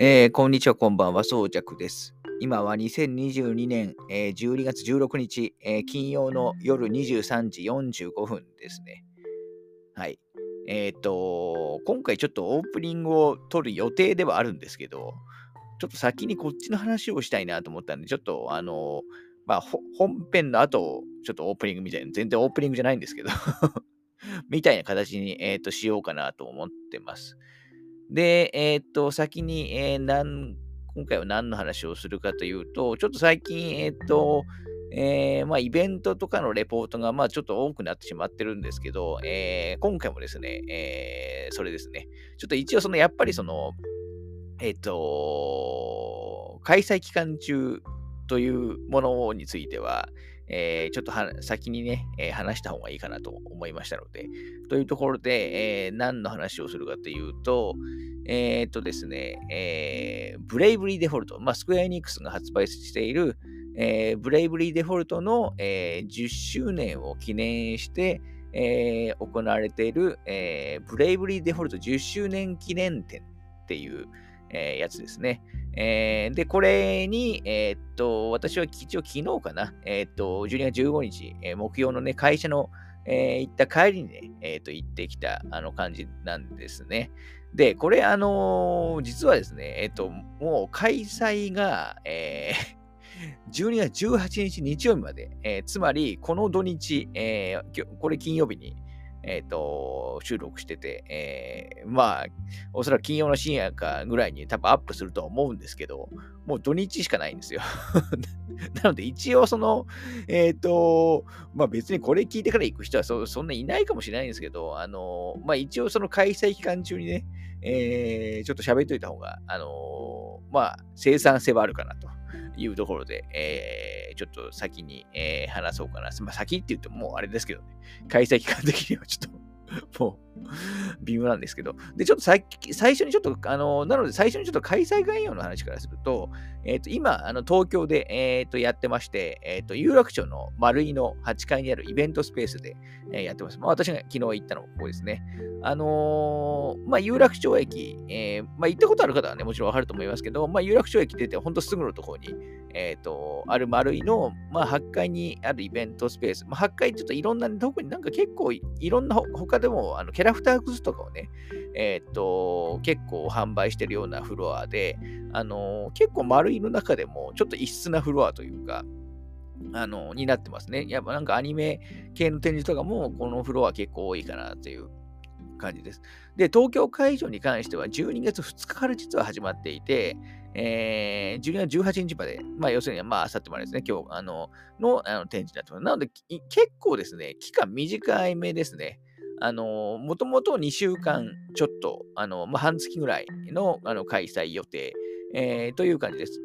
えー、こんにちは、こんばんは、そうじゃくです。今は2022年、えー、12月16日、えー、金曜の夜23時45分ですね。はい。えっ、と、今回ちょっとオープニングを撮る予定ではあるんですけど、ちょっと先にこっちの話をしたいなと思ったんで、ちょっとあのまあ、本編の後、ちょっとオープニングみたいな、全然オープニングじゃないんですけど みたいな形に、えーとしようかなと思ってます。で、えー、っと、先に、えー、なん今回は何の話をするかというと、ちょっと最近、えー、っと、えー、まあ、イベントとかのレポートが、まあ、ちょっと多くなってしまってるんですけど、えー、今回もですね、えー、それですね、ちょっと一応、その、やっぱりその、えっと、開催期間中というものについては、えー、ちょっと先にね、えー、話した方がいいかなと思いましたので、というところで、えー、何の話をするかというと、えっとですね、え、ブレイブリーデフォルト、まあ、スクエアエニックスが発売している、え、ブレイブリーデフォルトの、え、10周年を記念して、え、行われている、え、ブレイブリーデフォルト10周年記念展っていう、えー、やつですね。えー、で、これに、えー、っと、私は一応昨日かな、えー、っと、12月15日、えー、木曜のね、会社の、え、行った帰りにね、え、っと、行ってきた、あの感じなんですね。で、これ、あの、実はですね、えっと、もう開催が、えー、12月18日日曜日まで、え、つまり、この土日、えー、これ金曜日に、えっ、ー、と、収録してて、えー、まあ、おそらく金曜の深夜かぐらいに多分アップするとは思うんですけど、もう土日しかないんですよ。なので一応その、えっ、ー、と、まあ別にこれ聞いてから行く人はそそんないないかもしれないんですけど、あの、まあ一応その開催期間中にね、えー、ちょっと喋っといた方が、あの、まあ生産性はあるかなと。いうところで、えー、ちょっと先に、えー、話そうかな。まあ、先って言ってももうあれですけどね、開催期間的にはちょっともう、微妙なんですけど。で、ちょっと最初にちょっと、あの、なので最初にちょっと開催概要の話からすると、えっ、ー、と、今、あの、東京で、えっ、ー、と、やってまして、えっ、ー、と、有楽町の丸井の8階にあるイベントスペースで、えやってます。まあ、私が昨日行ったのここですね。あのまあ、有楽町駅、えまあ、行ったことある方はね、もちろんわかると思いますけど、まあ、有楽町駅出て、ほんとすぐのところに、えっ、と、ある丸井の、まあ、8階にあるイベントスペース。まあ、8階ちょっといろんな、特になんか結構いろんな他でも、あの、キャラフターグッズとかをね、えっ、と、結構販売してるようなフロアで、あの結構丸いの中でもちょっと異質なフロアというか、あのになってますね。やっぱなんかアニメ系の展示とかもこのフロア結構多いかなという感じです。で、東京会場に関しては12月2日から実は始まっていて、えー、12月18日まで、まあ要するに、まあ、あさってまでですね、今日、あの、のあの展示になってます。なので、結構ですね、期間短い目ですね。あの、もともと2週間ちょっと、あの、まあ、半月ぐらいのあの開催予定、えー、という感じです。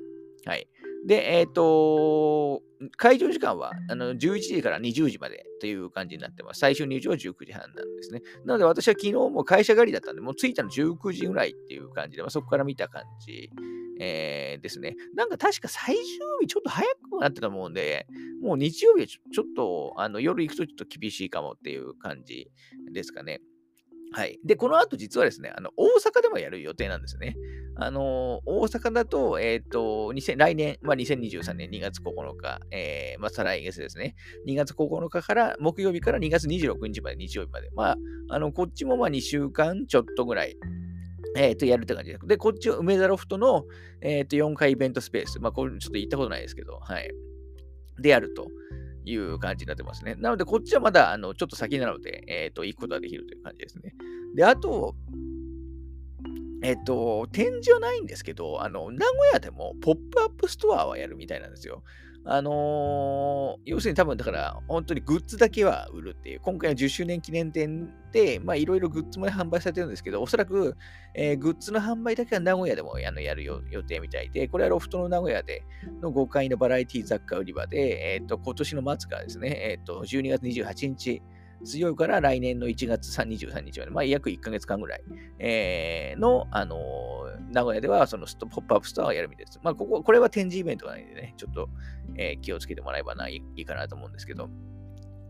はい。で、えっ、ー、と、会場時間はあの11時から20時までという感じになってます。最終入場は19時半なんですね。なので私は昨日も会社帰りだったんで、もう着いたの19時ぐらいっていう感じで、まあ、そこから見た感じ、えー、ですね。なんか確か最終日ちょっと早くなってたと思うんで、もう日曜日はちょっとあの夜行くとちょっと厳しいかもっていう感じですかね。はい。で、この後実はですね、あの、大阪でもやる予定なんですね。あの、大阪だと、えっ、ー、と、来年、まあ、2023年2月9日、えー、まあ、再来月ですね。2月9日から、木曜日から2月26日まで、日曜日まで。まあ、あの、こっちもまあ2週間ちょっとぐらい、えっ、ー、と、やるって感じで。で、こっちは梅田ロフトの、えっ、ー、と、4階イベントスペース。まあ、これちょっと行ったことないですけど、はい。でやると。いう感じになってますね。なので、こっちはまだ、あの、ちょっと先なので、えっ、と、行くことができるという感じですね。で、あと、えっ、と、展示はないんですけど、あの、名古屋でもポップアップストアはやるみたいなんですよ。あのー、要するに多分だから、本当にグッズだけは売るっていう、今回の10周年記念展で、まあいろいろグッズも、販売されてるんですけど、おそらく、えー、グッズの販売だけは名古屋でもあのやる予定みたいで、これはロフトの名古屋での5階のバラエティ雑貨売り場で、えっ、ー、と、今年の末からですね、えっ、と、12月28日、強いから来年の1月23日まで、まあ、約1ヶ月間ぐらい、えー、の、あの、名古屋ではそのポップアップストアをやるみたいです。まあ、ここ、これは展示イベントがないんでね、ちょっと、えー、気をつけてもらえればいいかなと思うんですけど。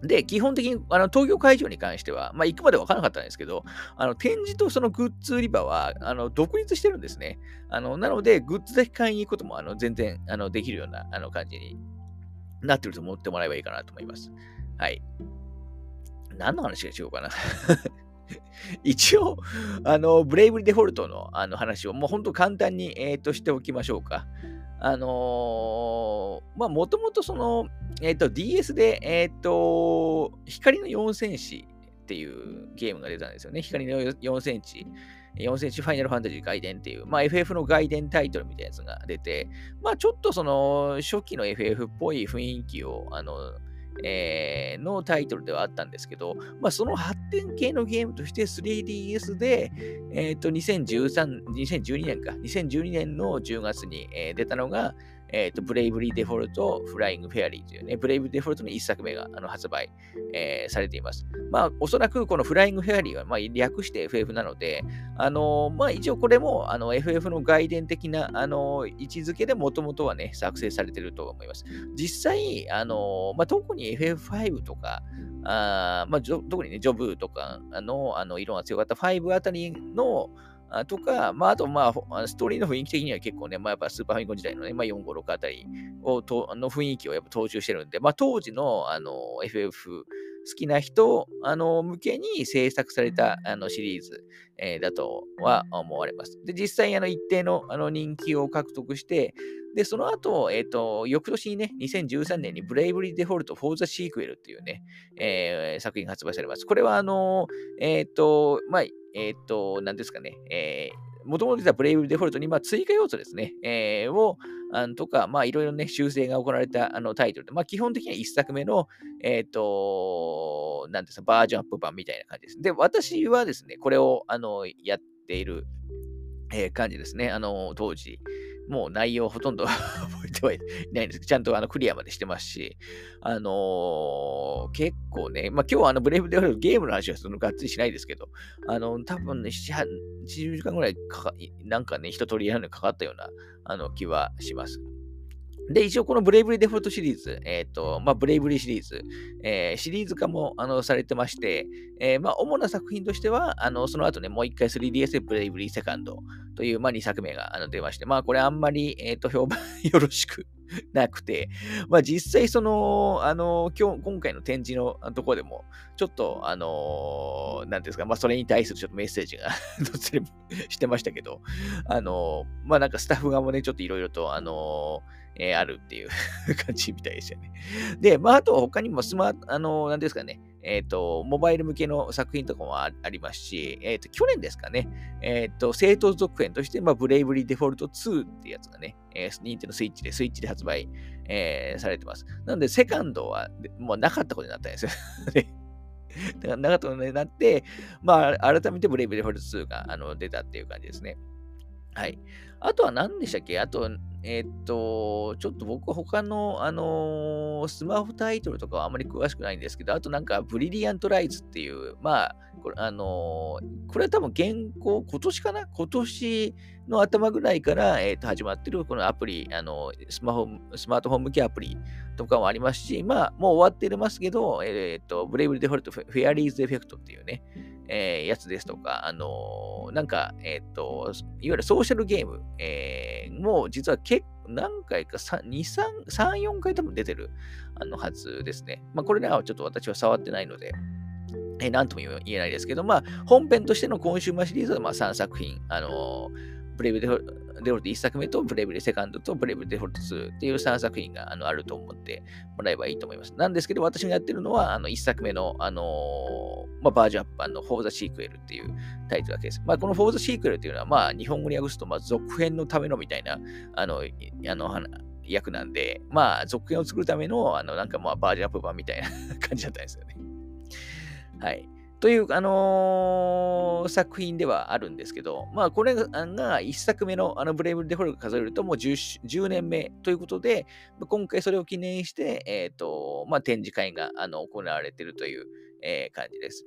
で、基本的にあの東京会場に関しては、まあ、行くまで分からなかったんですけど、あの展示とそのグッズ売り場はあの独立してるんですね。あのなので、グッズだけ買いに行くこともあの全然あのできるようなあの感じになってると思ってもらえばいいかなと思います。はい。何の話がしようかな 一応、あの、ブレイブリデフォルトのあの話をもう本当簡単に、えー、としておきましょうか。あのー、まあ、もともとその、えっ、ー、と、DS で、えっ、ー、と、光の4センチっていうゲームが出たんですよね。光の4センチ。4センチファイナルファンタジー外伝っていう、まあ、FF の外伝タイトルみたいなやつが出て、まあ、ちょっとその、初期の FF っぽい雰囲気を、あの、えー、のタイトルではあったんですけど、まあ、その発展系のゲームとして 3DS で、えっ、ー、と、2013、2012年か、2012年の10月に、えー、出たのが、えっ、ー、と、ブレイブリーデフォルト、フライングフェアリーというね、ブレイブリーデフォルトの1作目があの発売、えー、されています。まあ、おそらくこのフライングフェアリーは、まあ、略して FF なので、あのー、まあ、一応これも、あの、FF の外伝的な、あの位置づけでもともとはね、作成されていると思います。実際、あのまあ、特に FF5 とか、あまあ、特にね、ジョブとかの、あの、色が強かった5あたりの、とか、まあ、あと、まあ、ストーリーの雰囲気的には結構ね、まあ、やっぱスーパーファミコン時代のね、まあ、4、5、6あたりをとの雰囲気をやっぱ踏襲してるんで、まあ、当時の、あの、FF 好きな人、あの、向けに制作された、あの、シリーズ、えー、だとは思われます。で、実際、あの、一定の、あの、人気を獲得して、で、その後、えっ、ー、と、翌年にね、2013年にブレイブリーデフォルト for the Sequel っていうね、えー、作品が発売されます。これは、あの、えっ、ー、と、まあ、えっ、と、何ですかね、えー、もともと実はブレイブデフォルトに、まあ、追加要素ですね、えー、を、あとか、まあ、いろいろね、修正が行われたあのタイトルで、まあ、基本的には1作目の、えっ、ー、と、なんですか、バージョンアップ版みたいな感じです。で、私はですね、これを、あの、やっている、えー、感じですね。あの、当時、もう内容ほとんど 覚えてはいないんですけど、ちゃんとあのクリアまでしてますし、あのー、結構ね、まあ今日はあのブレイブでゲームの話はそのがっつりしないですけど、あの、多分ね、7、80時間ぐらいかか、なんかね、一通りやるのにかかったようなあの気はします。で、一応このブレイブリーデフォルトシリーズ、えっ、ー、と、まあ、ブレイブリーシリーズ、えー、シリーズ化もあのされてまして、えー、まあ、主な作品としては、あの、その後ね、もう一回 3DS でブレイブリーセカンドという、まあ、2作目があの出まして、まあ、これあんまり、えっ、と、評判 よろしく なくて、まあ、実際その、あの、今日、今回の展示のところでも、ちょっと、あの、なんですか、まあ、それに対するちょっとメッセージが してましたけど、あの、まあ、なんかスタッフ側もね、ちょっといろいろと、あの、えー、あるっていう 感じみたいですよね。で、まあ、あと他にもスマート、あの、なんですかね、えっ、ー、と、モバイル向けの作品とかもありますし、えっ、ー、と、去年ですかね、えっ、と、正当続編として、まあ、ブレイブリーデフォルト2ってやつがね、えー、ニンテのスイッチで、スイッチで発売、え、されてます。なので、セカンドはもうなかったことになったんですよ。だからなかったことになって、まあ、改めてブレイブリーデフォルト2があの出たっていう感じですね。はい。あとは何でしたっけ？あと、え、っと、ちょっと僕は他の、あのー、スマホタイトルとかはあまり詳しくないんですけど、あとなんか、ブリリアントライズっていう、まあ、これ、あのー、これは多分現行、今年かな？今年の頭ぐらいから、えー、と始まってるこのアプリ、あのスマホ、スマートフォン向けアプリとかもありますし、まあ、もう終わってますけど、えっ、と、ブレイブリーデフォルトフェアリーズエフェクトっていうね、えー、やつですとか、あのー、なんか、えっ、と、いわゆるソーシャルゲーム、えー、もう実は結構何回か、3、2、3、3、4回多分出てるあのはずですね。まあ、これね、ちょっと私は触ってないので、えー、なんとも言えないですけど、まあ、本編としてのコンシューマーシリーズはまあ3作品、あのーブレイブデフォルト1作目とブレイブデセカンドとブレイブデフォルト2っていう3作品があのあると思ってもらえばいいと思います。なんですけど、私がやってるのはあの1作目の、あのー、まあ、バージョンアップ版の For the Sequel っていうタイトルだけです。まあ、この For the Sequel っていうのは、まあ、日本語に訳すと、まあ、続編のためのみたいな、あの、あの、役なんで、まあ、続編を作るための、あの、なんかまあ、バージョンアップ版みたいな 感じだったんですよね。はい。という、あのー、作品ではあるんですけど、まあ、これが1作目のあのブレイブル・デフォルト数えるともう 10, 10年目ということで、今回それを記念して、え、ー、と、まあ、展示会があの行われているという、えー、感じです。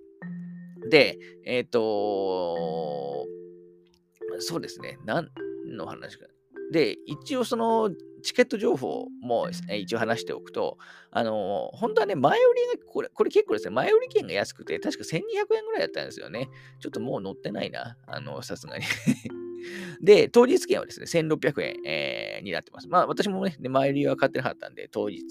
で、えっ、と、そうですね、何の話か。で、一応そのチケット情報も一応話しておくと、あの本当はね、前売りが、これ、これ結構ですね、前売り券が安くて、確か1200円ぐらいだったんですよね。ちょっともう乗ってないな、あの、さすがに で、当日券はですね、1600円、えー、になってます。まあ、私もね、前売りは買ってなかったんで、当日、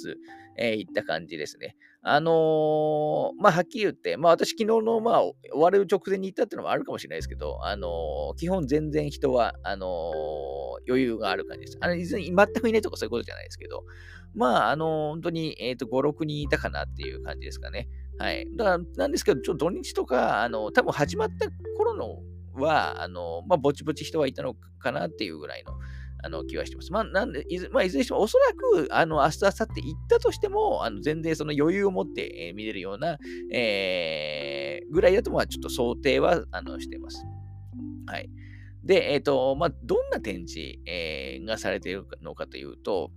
えー、行った感じですね。あのー、まあ、はっきり言って、まあ、私、昨日の、まあ、終わる直前に行ったっていうのもあるかもしれないですけど、あのー、基本全然人は、あのー、余裕がある感じです。あの、全くいないとかそういうことじゃないですけど、まあ、あの本当に、えっ、と、5、6人いたかなっていう感じですかね。はい。だから、なんですけど、ちょっと土日とか、あの、多分始まった頃のは、あの、まあ、ぼちぼち人はいたのかなっていうぐらいの、あの気はしてます。まあ、なんで、いず,、まあ、いずれにしても、おそらく、あの、明日、明後日行ったとしても、あの全然その余裕を持って、えー、見れるような、えー、ぐらいだと、まあ、ちょっと想定は、あの、してます。はい。で、えっ、ー、と、まあ、どんな展示、えー、がされているのかというと、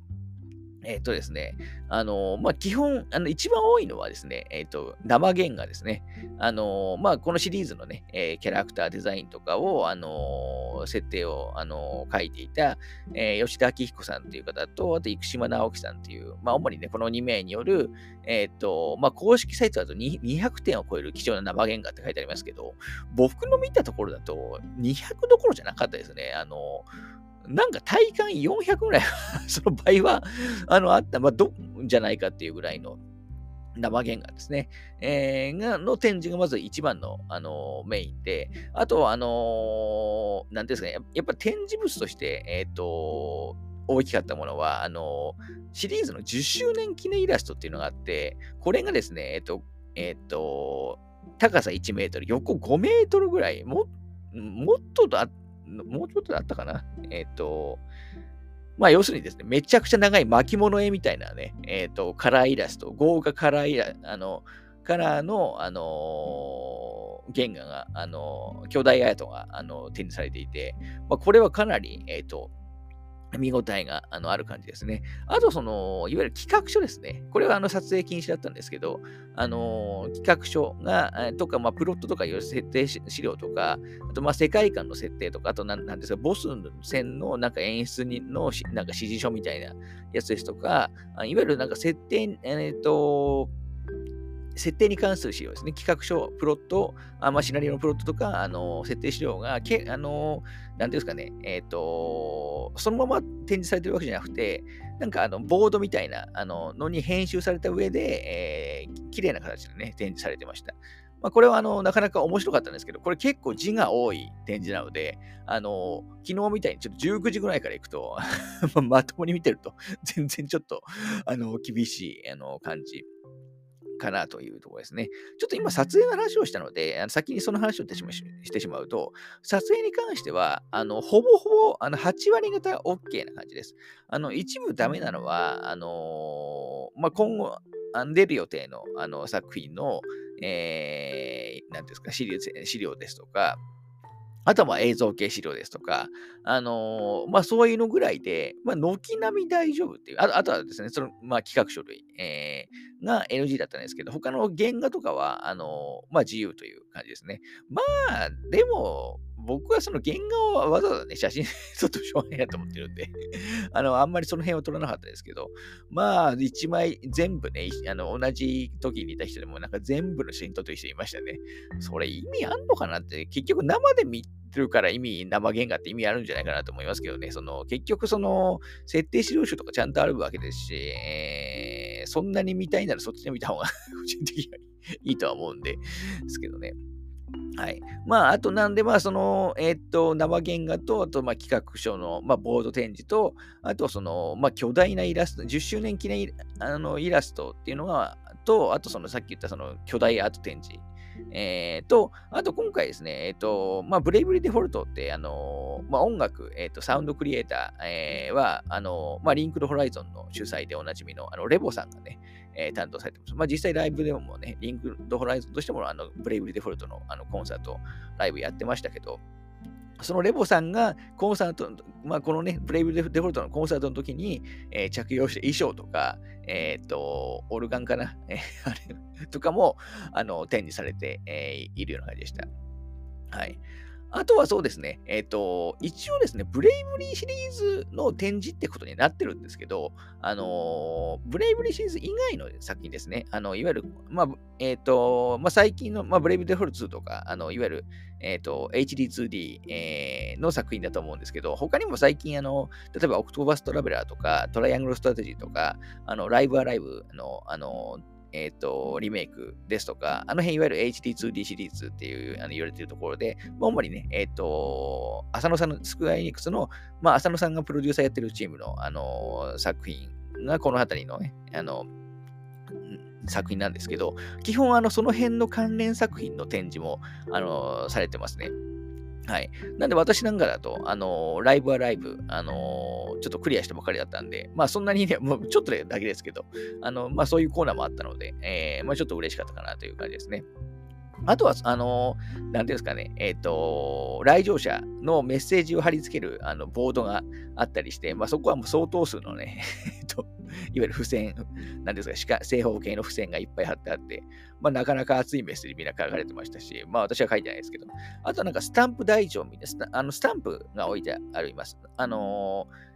えっ、ー、とですね、あのまあ、基本、あの、一番多いのはですね、えっ、ー、と、生原画ですね。あのまあ、このシリーズのね、え、キャラクターデザインとかを、あの設定を、あの書いていた、え吉田明彦さんという方と、あと、生島直樹さんという、まあ、主にね、この2名による、えっ、と、まあ、公式サイトだと200点を超える貴重な生原画って書いてありますけど、僕の見たところだと、200どころじゃなかったですね。あのなんか体感400ぐらいその倍は、あの、あった、まあ、ど、じゃないかっていうぐらいの生原画ですね。えー、が、の展示がまず一番の、あの、メインで、あと、あのー、なんですかね、やっぱ展示物として、えっ、と、大きかったものは、あのシリーズの10周年記念イラストっていうのがあって、これがですね、えっ、と、えっ、と、高さ1メートル、横5メートルぐらい、ももっとだもうちょっとだったかな？えっ、ー、と、まあ、要するにですね、めちゃくちゃ長い巻物絵みたいなね、えっ、ー、と、カラーイラスト、豪華カラーイラあの、カラーの、あのー、原画が、あの、巨大アートが、あの展示されていて、まあ、これはかなり、えっ、と、見応えがあのある感じですね。あと、その、いわゆる企画書ですね。これはあの撮影禁止だったんですけど、あの、企画書が、とか、まあ、プロットとかいろいろ設定資料とか、あと、まあ、世界観の設定とか、あと、なんですか、ボス戦のなんか演出にのなんか指示書みたいなやつですとか、いわゆるなんか設定、えっ、ー、と、設定に関する資料ですね。企画書、プロット、あまあ、シナリオのプロットとか、あの設定資料が、けあのなんていうんですかね、えっ、ー、と、そのまま展示されてるわけじゃなくて、なんかあのボードみたいなあののに編集された上で、えー、綺麗な形でね、展示されてました。まあ、これはあのなかなか面白かったんですけど、これ結構字が多い展示なので、あの昨日みたいにちょっと19時ぐらいから行くと まともに見てると、全然ちょっとあの厳しいあの感じかなというところですね。ちょっと今撮影の話をしたので、あの先にその話をしてしまうと、撮影に関しては、あのほぼほぼあの8割方 OK な感じです。あの一部ダメなのは、あのー、まあ、今後、出る予定のあの作品の、えー、なんですか資料、資料ですとか、あとはま映像系資料ですとか、あのー、まあそういうのぐらいで、まあ軒並み大丈夫っていう、ああとはですね、その、まあ企画書類、えー、が NG だったんですけど、他の原画とかは、あの、まあ自由という感じですね。まあ、でも、僕はその原画をわざわざね、写真 ちょっとしょうがないなと思ってるんで あの、あんまりその辺は撮らなかったですけど、まあ、一枚全部ね、あの、同じ時にいた人でもなんか全部の写真撮ってる人いましたね。それ意味あんのかなって、結局生で見てるから意味、生原画って意味あるんじゃないかなと思いますけどね、その、結局その、設定資料集とかちゃんとあるわけですし、えー、そんなに見たいならそっちで見た方が 個人的にはいいとは思うんで、ですけどね。はい。まあ、あとなんで、まあ、その、えー、っと、生原画と、あと、まあ、企画書の、まあ、ボード展示と、あと、その、まあ、巨大なイラスト、10周年記念あのイラストっていうのが、と、あと、その、さっき言った、その、巨大アート展示。えー、と、あと今回ですね、えっ、ー、と、まあ、ブレイブリーデフォルトって、あのまあ、音楽、えっ、と、サウンドクリエイター、えー、は、あのまあ、リンクドホライゾンの主催でおなじみの、あの、レボさんがね、えー、担当されてます。まあ、実際ライブでもね、リンクドホライゾンとしても、あの、ブレイブリーデフォルトのあのコンサート、ライブやってましたけど、そのレボさんがコンサート、まあ、このね、ブレイブデフォルトのコンサートの時に、えー、着用した衣装とか、えっ、ー、と、オルガンかな、えー、あれとかも、あの、展示されて、えー、いるような感じでした。はい。あとはそうですね、えっ、ー、と、一応ですね、ブレイブリーシリーズの展示ってことになってるんですけど、あのブレイブリーシリーズ以外の作品ですね、あの、いわゆる、まあ、えっ、ー、と、まあ、最近の、まあ、ブレイブリーデフォルト2とか、あの、いわゆる、えっ、ー、と、HD2D、えー、の作品だと思うんですけど、他にも最近、あの、例えば、オクトーバストラベラーとか、トライアングルストラテジーとか、あの、ライブアライブの、あの、え、ー、と、リメイクですとか、あの辺いわゆる HD2D シリーズっていうあの言われてるところで、主にね、えっ、ー、と、浅野さんのスクエアエニックスの、まあ、浅野さんがプロデューサーやってるチームの、あの作品がこの辺りのね、あの、作品なんですけど、基本あのその辺の関連作品の展示もあのされてますね。はい。なんで私なんかだと、あのー、ライブはライブ、あのー、ちょっとクリアしたばかりだったんで、まあそんなにね、もうちょっとだけですけど、あの、まあそういうコーナーもあったので、えー、まあちょっと嬉しかったかなという感じですね。あとは、あの、なんていうんですかね、えっ、ー、と、来場者のメッセージを貼り付けるあのボードがあったりして、まあ、そこはもう相当数のね、えっと、いわゆる付箋、なんですか、正方形の付箋がいっぱい貼ってあって、まあ、なかなか熱いメッセージみんな書かれてましたし、まあ、私は書いてないですけど、あとなんかスタンプ台帳みたいな、あのスタンプが置いてあります。あのー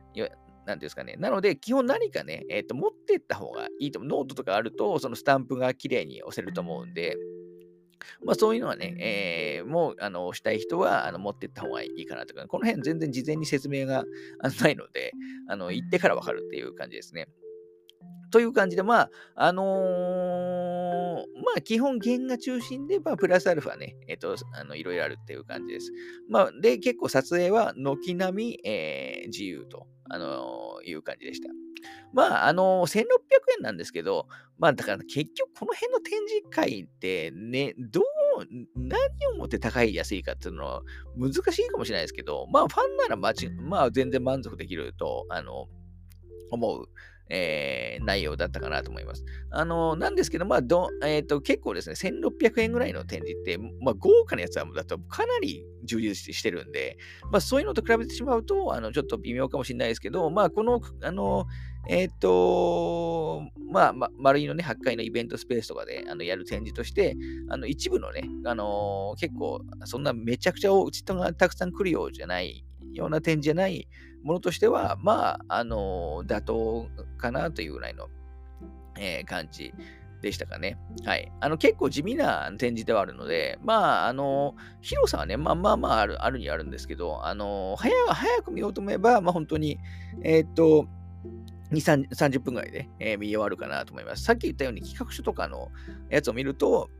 なんですかね。なので、基本何かね、えっ、ー、と、持ってった方がいいと思う。ノートとかあると、そのスタンプが綺麗に押せると思うんで、まあそういうのはね、えー、もう、あの、したい人は、あの、持っていった方がいいかなとか、この辺全然事前に説明がないので、あの、行ってからわかるっていう感じですね。という感じで、まあ、あのー、まあ、基本原画中心で、まあ、プラスアルファね、えっ、ー、と、あの、いろいろあるっていう感じです。まあ、で、結構撮影は軒並み、えー、自由と、あのー、いう感じでした。まあ、あのー、1600円なんですけど、まあ、だから結局この辺の展示会ってね、どう、何をもって高い安いかっていうのは難しいかもしれないですけど、まあ、ファンならまち、まあ、全然満足できると、あの、思う。えー、内容だったかなと思います。あの、なんですけど、まあ、どえーと、結構ですね、1600円ぐらいの展示って、まあ、豪華なやつはだとかなり充実してるんで、まあ、そういうのと比べてしまうと、あのちょっと微妙かもしれないですけど、まあ、この、あの、えっ、と、まあ、ま、丸いのね、8階のイベントスペースとかであのやる展示として、あの一部のね、あの、結構、そんなめちゃくちゃうちとがたくさん来るようじゃないような展示じゃないものとしては、まあ、あの、妥当かなというぐらいの、えー、感じでしたかね。はい。あの、結構地味な展示ではあるので、まあ、あの、広さはね、まあまあまあある、あるにあるんですけど、あの、早早く見ようと思えば、まあ本当に、えー、っと、2、30分ぐらいで、えー、見終わるかなと思います。さっき言ったように企画書とかのやつを見ると、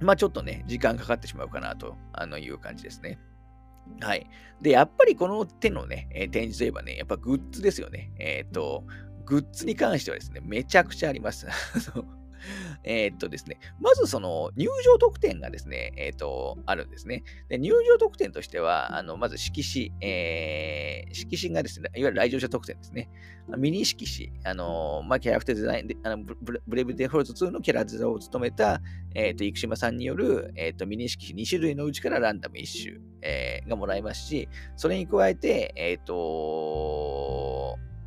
まあちょっとね、時間かかってしまうかなという感じですね。はい。で、やっぱりこの手のね、えー、展示といえばね、やっぱグッズですよね。えっ、ー、と、グッズに関してはですね、めちゃくちゃあります。えっとですね、まずその入場特典がですね、えっ、と、あるんですね。で入場特典としては、あのまず色紙、えー、色紙がですね、いわゆる来場者特典ですね。ミニ色紙、あのまあ、キャラクターデザインで、あのブレイブデフォルト2のキャラデザインを務めた、えっ、と、生島さんによる、えっ、と、ミニ色紙2種類のうちからランダム1種、えー、がもらえますし、それに加えて、えっ、と、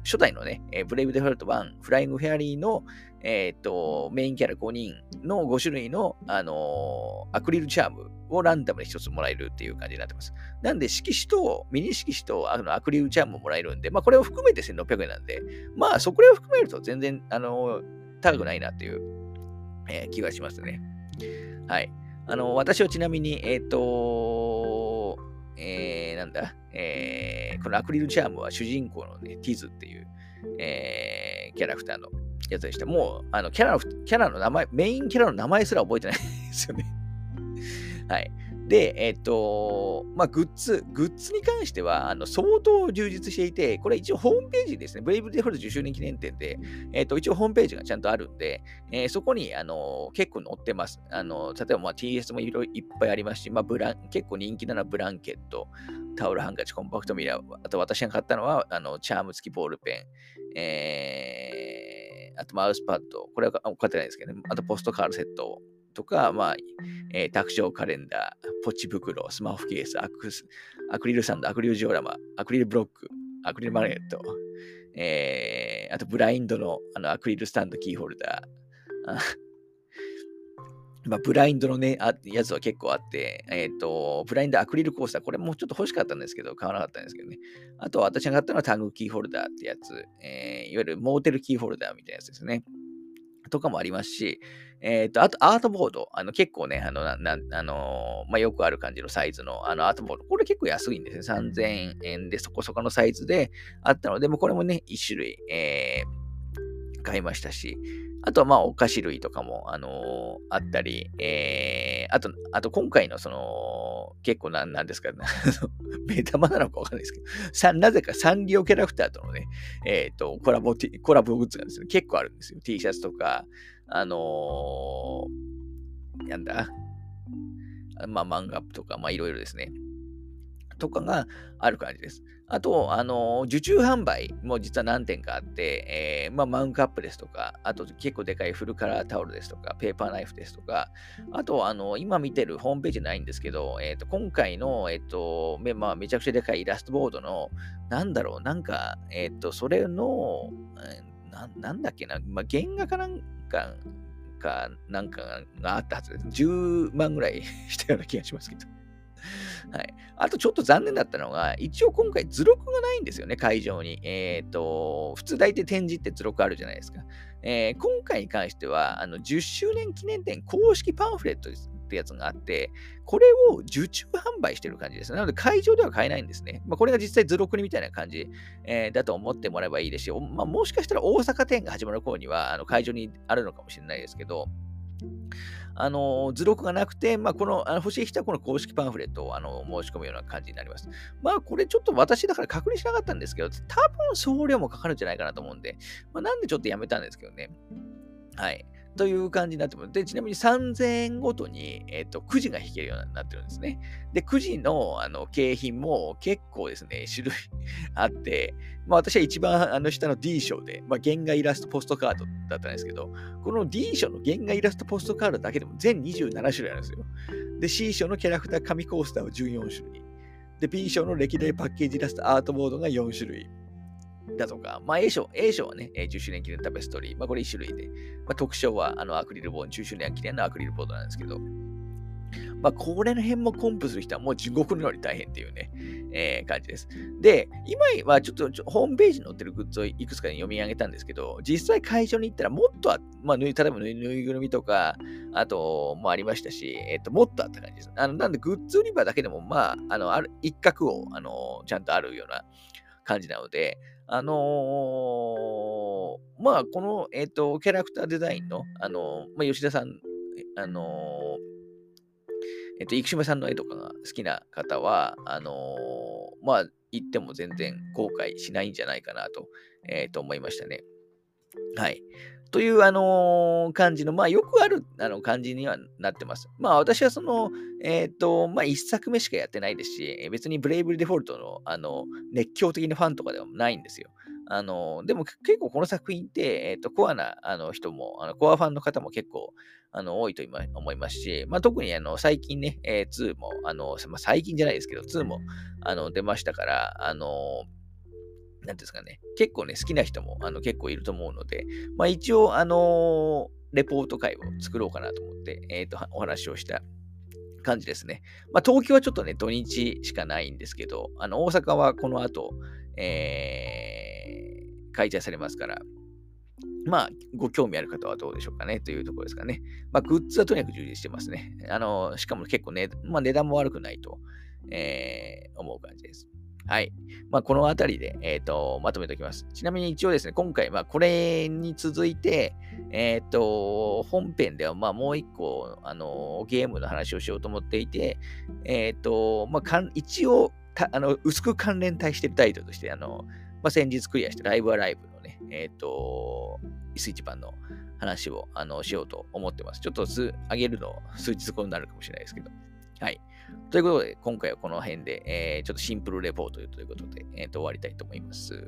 初代のね、えー、ブレイブデフォルト1、フライングフェアリーの、えっ、と、メインキャラ5人の5種類の、あのー、アクリルチャームをランダムで1つもらえるっていう感じになってます。なんで、色紙と、ミニ色紙とあのアクリルチャームもらえるんで、まあ、これを含めて1600円なんで、まあ、そこらを含めると全然、あのー、高くないなっていう、えー、気がしますね。はい。あの、私はちなみに、えっ、とえー、なんだ、えー、このアクリルチャームは主人公のね、ティズっていう、えー、キャラクターのやつでした。もう、あの、キャラの、キャラの名前、メインキャラの名前すら覚えてないですよねはい。で、えっ、と、まあ、グッズ、グッズに関しては、あの、相当充実していて、これ一応ホームページですね、ブレイブデフォルト10周年記念展で、えっ、と、一応ホームページがちゃんとあるんで、えー、そこに、あの、結構載ってます。あの、例えば、まあ、TS もいろいろいっぱいありますし、まあ、ブラン、結構人気なのはブランケット、タオルハンカチ、コンパクトミラー、あと私が買ったのは、あの、チャーム付きボールペン、えー、あとマウスパッド、これは買ってないですけどね、あとポストカールセットとか、まあ、えー、卓上カレンダー、ポチ袋、スマホケース、アクスアクリルスタンド、アクリルジオラマ、アクリルブロック、アクリルマグネット、えー、あとブラインドのあのアクリルスタンドキーホルダー、まあ、ブラインドのね、あやつは結構あって、えっ、ー、と、ブラインドアクリルコースター、これもちょっと欲しかったんですけど、買わなかったんですけどね。あと、私が買ったのはタグキーホルダーってやつ、えー、いわゆるモーテルキーホルダーみたいなやつですね。とかもありますし、えっ、ー、と、あとアートボード、あの結構ね、あの、ななあのまあ、よくある感じのサイズのあのアートボード、これ結構安いんですね。3000円でそこそこのサイズであったの。で、もうこれもね、1種類、えー、買いましたし、あとはまあお菓子類とかも、あのー、あったり、えー、あと、あと今回のその、結構なんなんですか、ね。目玉なのかわかんないですけど、さなぜかサンリオキャラクターとのね、えっ、ー、と、コラボ、コラボグッズがですね、結構あるんですよ。T シャツとか、あのー、なんだ、まあ漫画とか、まあいろいろですね。とかがある感じです。あと、あの、受注販売も実は何点かあって、えー、まあ、マウンカップですとか、あと結構でかいフルカラータオルですとか、ペーパーナイフですとか、あと、あの、今見てるホームページないんですけど、えっ、ー、と、今回の、えっ、ー、と、め、まあ、めちゃくちゃでかいイラストボードの、なんだろう、なんか、えっ、と、それの、ななんだっけな、まあ、原画かなんか、かなんかがあったはずです。10万ぐらい したような気がしますけど。はい。あとちょっと残念だったのが、一応今回図録がないんですよね、会場に。えっ、ー、と、普通大体展示って図録あるじゃないですか。えー、今回に関しては、あの、10周年記念展公式パンフレットってやつがあって、これを受注販売してる感じです。なので会場では買えないんですね。まあ、これが実際図録にみたいな感じ、えー、だと思ってもらえばいいですし、まあ、もしかしたら大阪店が始まる頃にはあの会場にあるのかもしれないですけど、あの、図録がなくて、まあ、この、あの欲しい人はこの公式パンフレットをあの申し込むような感じになります。まあ、これちょっと私だから確認しなかったんですけど、多分送料もかかるんじゃないかなと思うんで、まあ、なんでちょっとやめたんですけどね。はい。という感じになってます。で、ちなみに3000円ごとに、えっ、と、くじが引けるようになってるんですね。で、くじの、あの、景品も結構ですね、種類 あって、まあ私は一番あの下の D 賞で、まあ原画イラストポストカードだったんですけど、この D 賞の原画イラストポストカードだけでも全27種類あるんですよ。で、C 賞のキャラクター紙コースターは14種類。で、B 賞の歴代パッケージイラストアートボードが4種類。だとか、まあ A 賞、A 賞はね、10周年記念タペストリー、まあこれ1種類で、まあ特賞はあのアクリルボード、10周年記念のアクリルボードなんですけど、まあこれの辺もコンプする人はもう地獄のように大変っていうね、えー、感じです。で、今はちょっとホームページに載ってるグッズをいくつか読み上げたんですけど、実際会場に行ったらもっとあ、まあ、例えばぬいぐるみとか、あともありましたし、えっ、ー、と、もっとあった感じです。あのなんでグッズ売り場だけでも、まあ、あの、ある一角を、あの、ちゃんとあるような感じなので、あのー、まあ、この、えっ、ー、と、キャラクターデザインの、あのー、まあ、吉田さん、あのえっ、と、生島さんの絵とかが好きな方は、あのまあ、行っても全然後悔しないんじゃないかなと、えっ、と、思いましたね。はい。という、あのー、感じの、まあ、よくあるあの感じにはなってます。まあ、私はその、えっ、ー、と、まあ、一作目しかやってないですし、別にブレイブルデフォルトの、あの、熱狂的なファンとかではないんですよ。あの、でも結構この作品って、えっ、ー、と、コアなあの人も、あのコアファンの方も結構、あの、多いと今思いますし、まあ、特にあの、最近ね、えー、2も、あの、まあ、最近じゃないですけど、2も、あの、出ましたから、あの、なんですかね、結構ね、好きな人もあの結構いると思うので、まあ一応、あの、レポート会を作ろうかなと思って、えっ、ー、と、お話をした感じですね。まあ東京はちょっとね、土日しかないんですけど、あの、大阪はこの後、えー、開催されますから、まあ、ご興味ある方はどうでしょうかねというところですかね。まあ、グッズはとにかく充実してますね。あの、しかも結構ね、まあ、値段も悪くないと、えー、思う感じです。はい。まあ、このあたりで、えっ、ー、と、まとめておきます。ちなみに一応ですね、今回、まあ、これに続いて、えっ、ー、と、本編では、まあ、もう一個、あの、ゲームの話をしようと思っていて、えっ、ー、と、まあ、かん一応、あの、薄く関連対してるタイトルとして、あの、まあ、先日クリアしたライブアライブのね、えっ、と、スイッチ版の話を、あの、しようと思ってます。ちょっと、上げるの、数日後になるかもしれないですけど。はい。ということで、今回はこの辺で、えー、ちょっとシンプルレポートということで、えー、と終わりたいと思います。